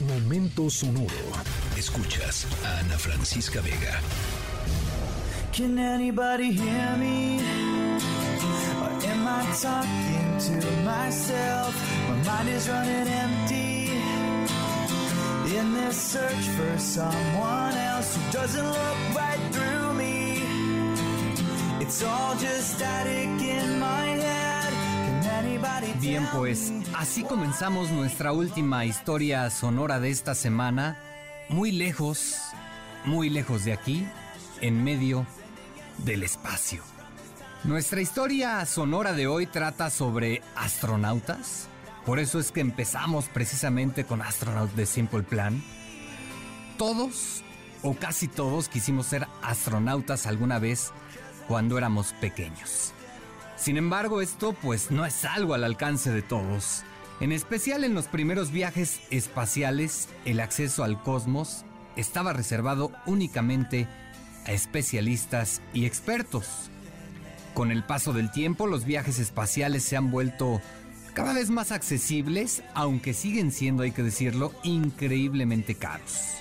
Momento sonoro. Escuchas a Ana Francisca Vega. Can anybody hear me? Or am I talking to myself? My mind is running empty. In this search for someone else who doesn't look right through me. It's all just static in my head. Bien, pues así comenzamos nuestra última historia sonora de esta semana, muy lejos, muy lejos de aquí, en medio del espacio. Nuestra historia sonora de hoy trata sobre astronautas, por eso es que empezamos precisamente con Astronaut de Simple Plan. Todos, o casi todos, quisimos ser astronautas alguna vez cuando éramos pequeños. Sin embargo, esto pues no es algo al alcance de todos. En especial en los primeros viajes espaciales, el acceso al cosmos estaba reservado únicamente a especialistas y expertos. Con el paso del tiempo, los viajes espaciales se han vuelto cada vez más accesibles, aunque siguen siendo, hay que decirlo, increíblemente caros.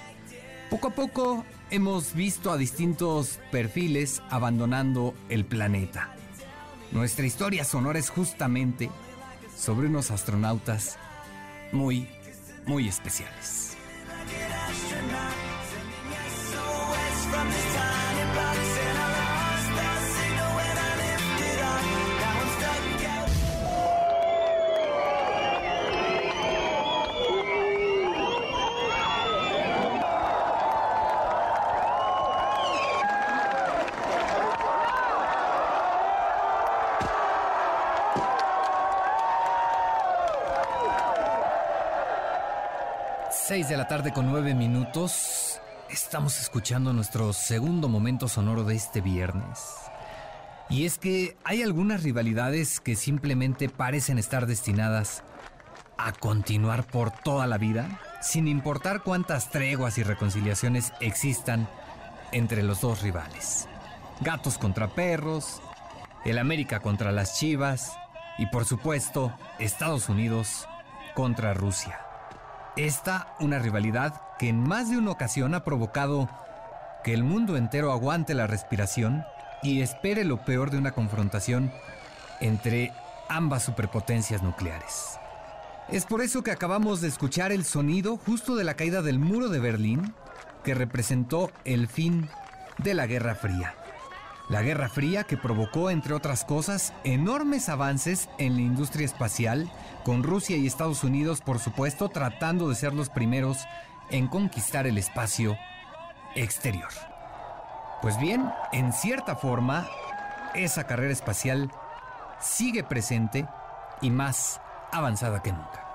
Poco a poco hemos visto a distintos perfiles abandonando el planeta. Nuestra historia sonora es justamente sobre unos astronautas muy, muy especiales. 6 de la tarde con 9 minutos. Estamos escuchando nuestro segundo momento sonoro de este viernes. Y es que hay algunas rivalidades que simplemente parecen estar destinadas a continuar por toda la vida, sin importar cuántas treguas y reconciliaciones existan entre los dos rivales. Gatos contra perros, el América contra las Chivas y por supuesto Estados Unidos contra Rusia. Esta una rivalidad que en más de una ocasión ha provocado que el mundo entero aguante la respiración y espere lo peor de una confrontación entre ambas superpotencias nucleares. Es por eso que acabamos de escuchar el sonido justo de la caída del muro de Berlín, que representó el fin de la Guerra Fría. La Guerra Fría que provocó, entre otras cosas, enormes avances en la industria espacial, con Rusia y Estados Unidos, por supuesto, tratando de ser los primeros en conquistar el espacio exterior. Pues bien, en cierta forma, esa carrera espacial sigue presente y más avanzada que nunca.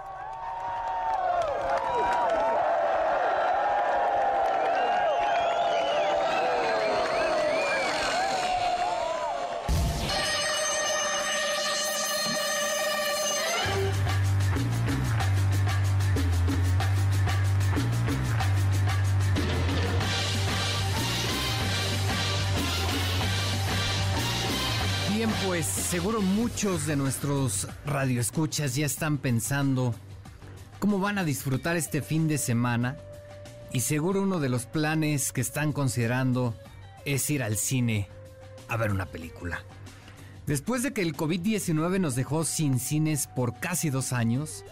Pues seguro muchos de nuestros radioescuchas ya están pensando cómo van a disfrutar este fin de semana y seguro uno de los planes que están considerando es ir al cine a ver una película. Después de que el COVID-19 nos dejó sin cines por casi dos años,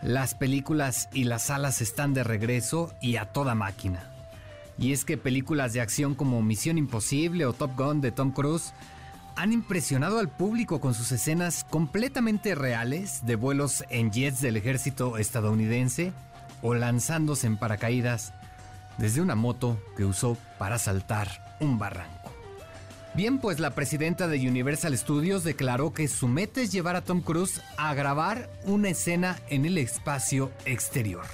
las películas y las salas están de regreso y a toda máquina. Y es que películas de acción como Misión Imposible o Top Gun de Tom Cruise han impresionado al público con sus escenas completamente reales de vuelos en jets del ejército estadounidense o lanzándose en paracaídas desde una moto que usó para saltar un barranco. Bien, pues la presidenta de Universal Studios declaró que su meta es llevar a Tom Cruise a grabar una escena en el espacio exterior.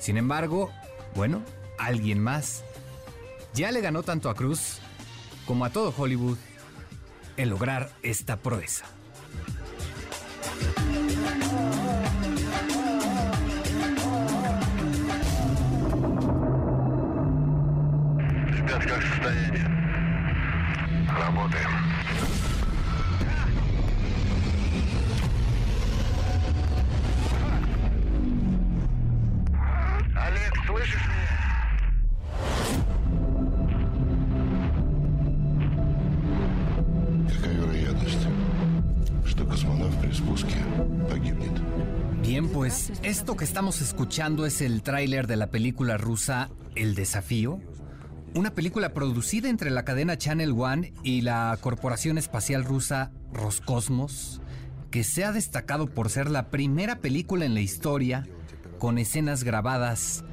Sin embargo, bueno, alguien más ya le ganó tanto a Cruise como a todo Hollywood en lograr esta proeza. Ребят, как состояние? Работаем. Олег, Олег, слышишь меня? Pues esto que estamos escuchando es el tráiler de la película rusa El Desafío, una película producida entre la cadena Channel One y la corporación espacial rusa Roscosmos, que se ha destacado por ser la primera película en la historia con escenas grabadas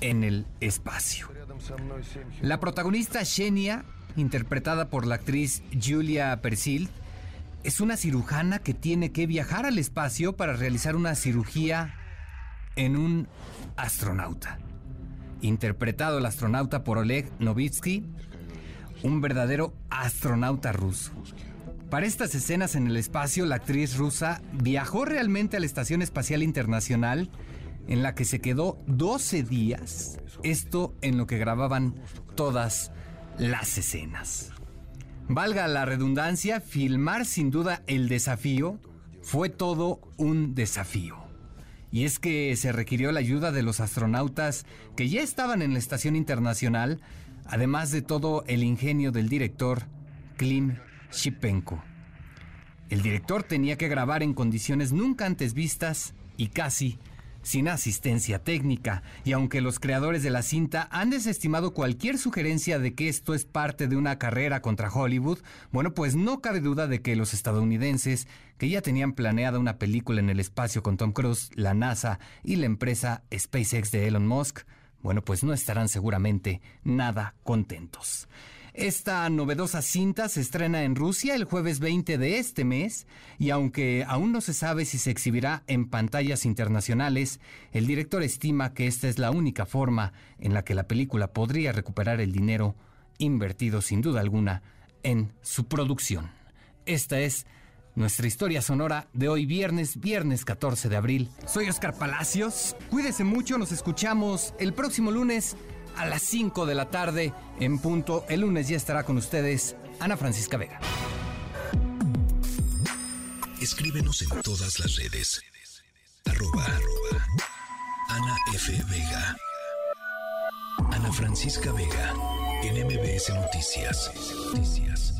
en el espacio. La protagonista Xenia, interpretada por la actriz Julia Persil, es una cirujana que tiene que viajar al espacio para realizar una cirugía en un astronauta. Interpretado el astronauta por Oleg Novitsky, un verdadero astronauta ruso. Para estas escenas en el espacio, la actriz rusa viajó realmente a la Estación Espacial Internacional, en la que se quedó 12 días, esto en lo que grababan todas las escenas. Valga la redundancia, filmar sin duda el desafío fue todo un desafío. Y es que se requirió la ayuda de los astronautas que ya estaban en la Estación Internacional, además de todo el ingenio del director Klim Shipenko. El director tenía que grabar en condiciones nunca antes vistas y casi sin asistencia técnica, y aunque los creadores de la cinta han desestimado cualquier sugerencia de que esto es parte de una carrera contra Hollywood, bueno, pues no cabe duda de que los estadounidenses, que ya tenían planeada una película en el espacio con Tom Cruise, la NASA y la empresa SpaceX de Elon Musk, bueno, pues no estarán seguramente nada contentos. Esta novedosa cinta se estrena en Rusia el jueves 20 de este mes y aunque aún no se sabe si se exhibirá en pantallas internacionales, el director estima que esta es la única forma en la que la película podría recuperar el dinero invertido sin duda alguna en su producción. Esta es nuestra historia sonora de hoy viernes, viernes 14 de abril. Soy Oscar Palacios, cuídese mucho, nos escuchamos el próximo lunes a las 5 de la tarde en punto. El lunes ya estará con ustedes Ana Francisca Vega. Escríbenos en todas las redes. Arroba, arroba Ana F. Vega. Ana Francisca Vega. En MBS Noticias. Noticias.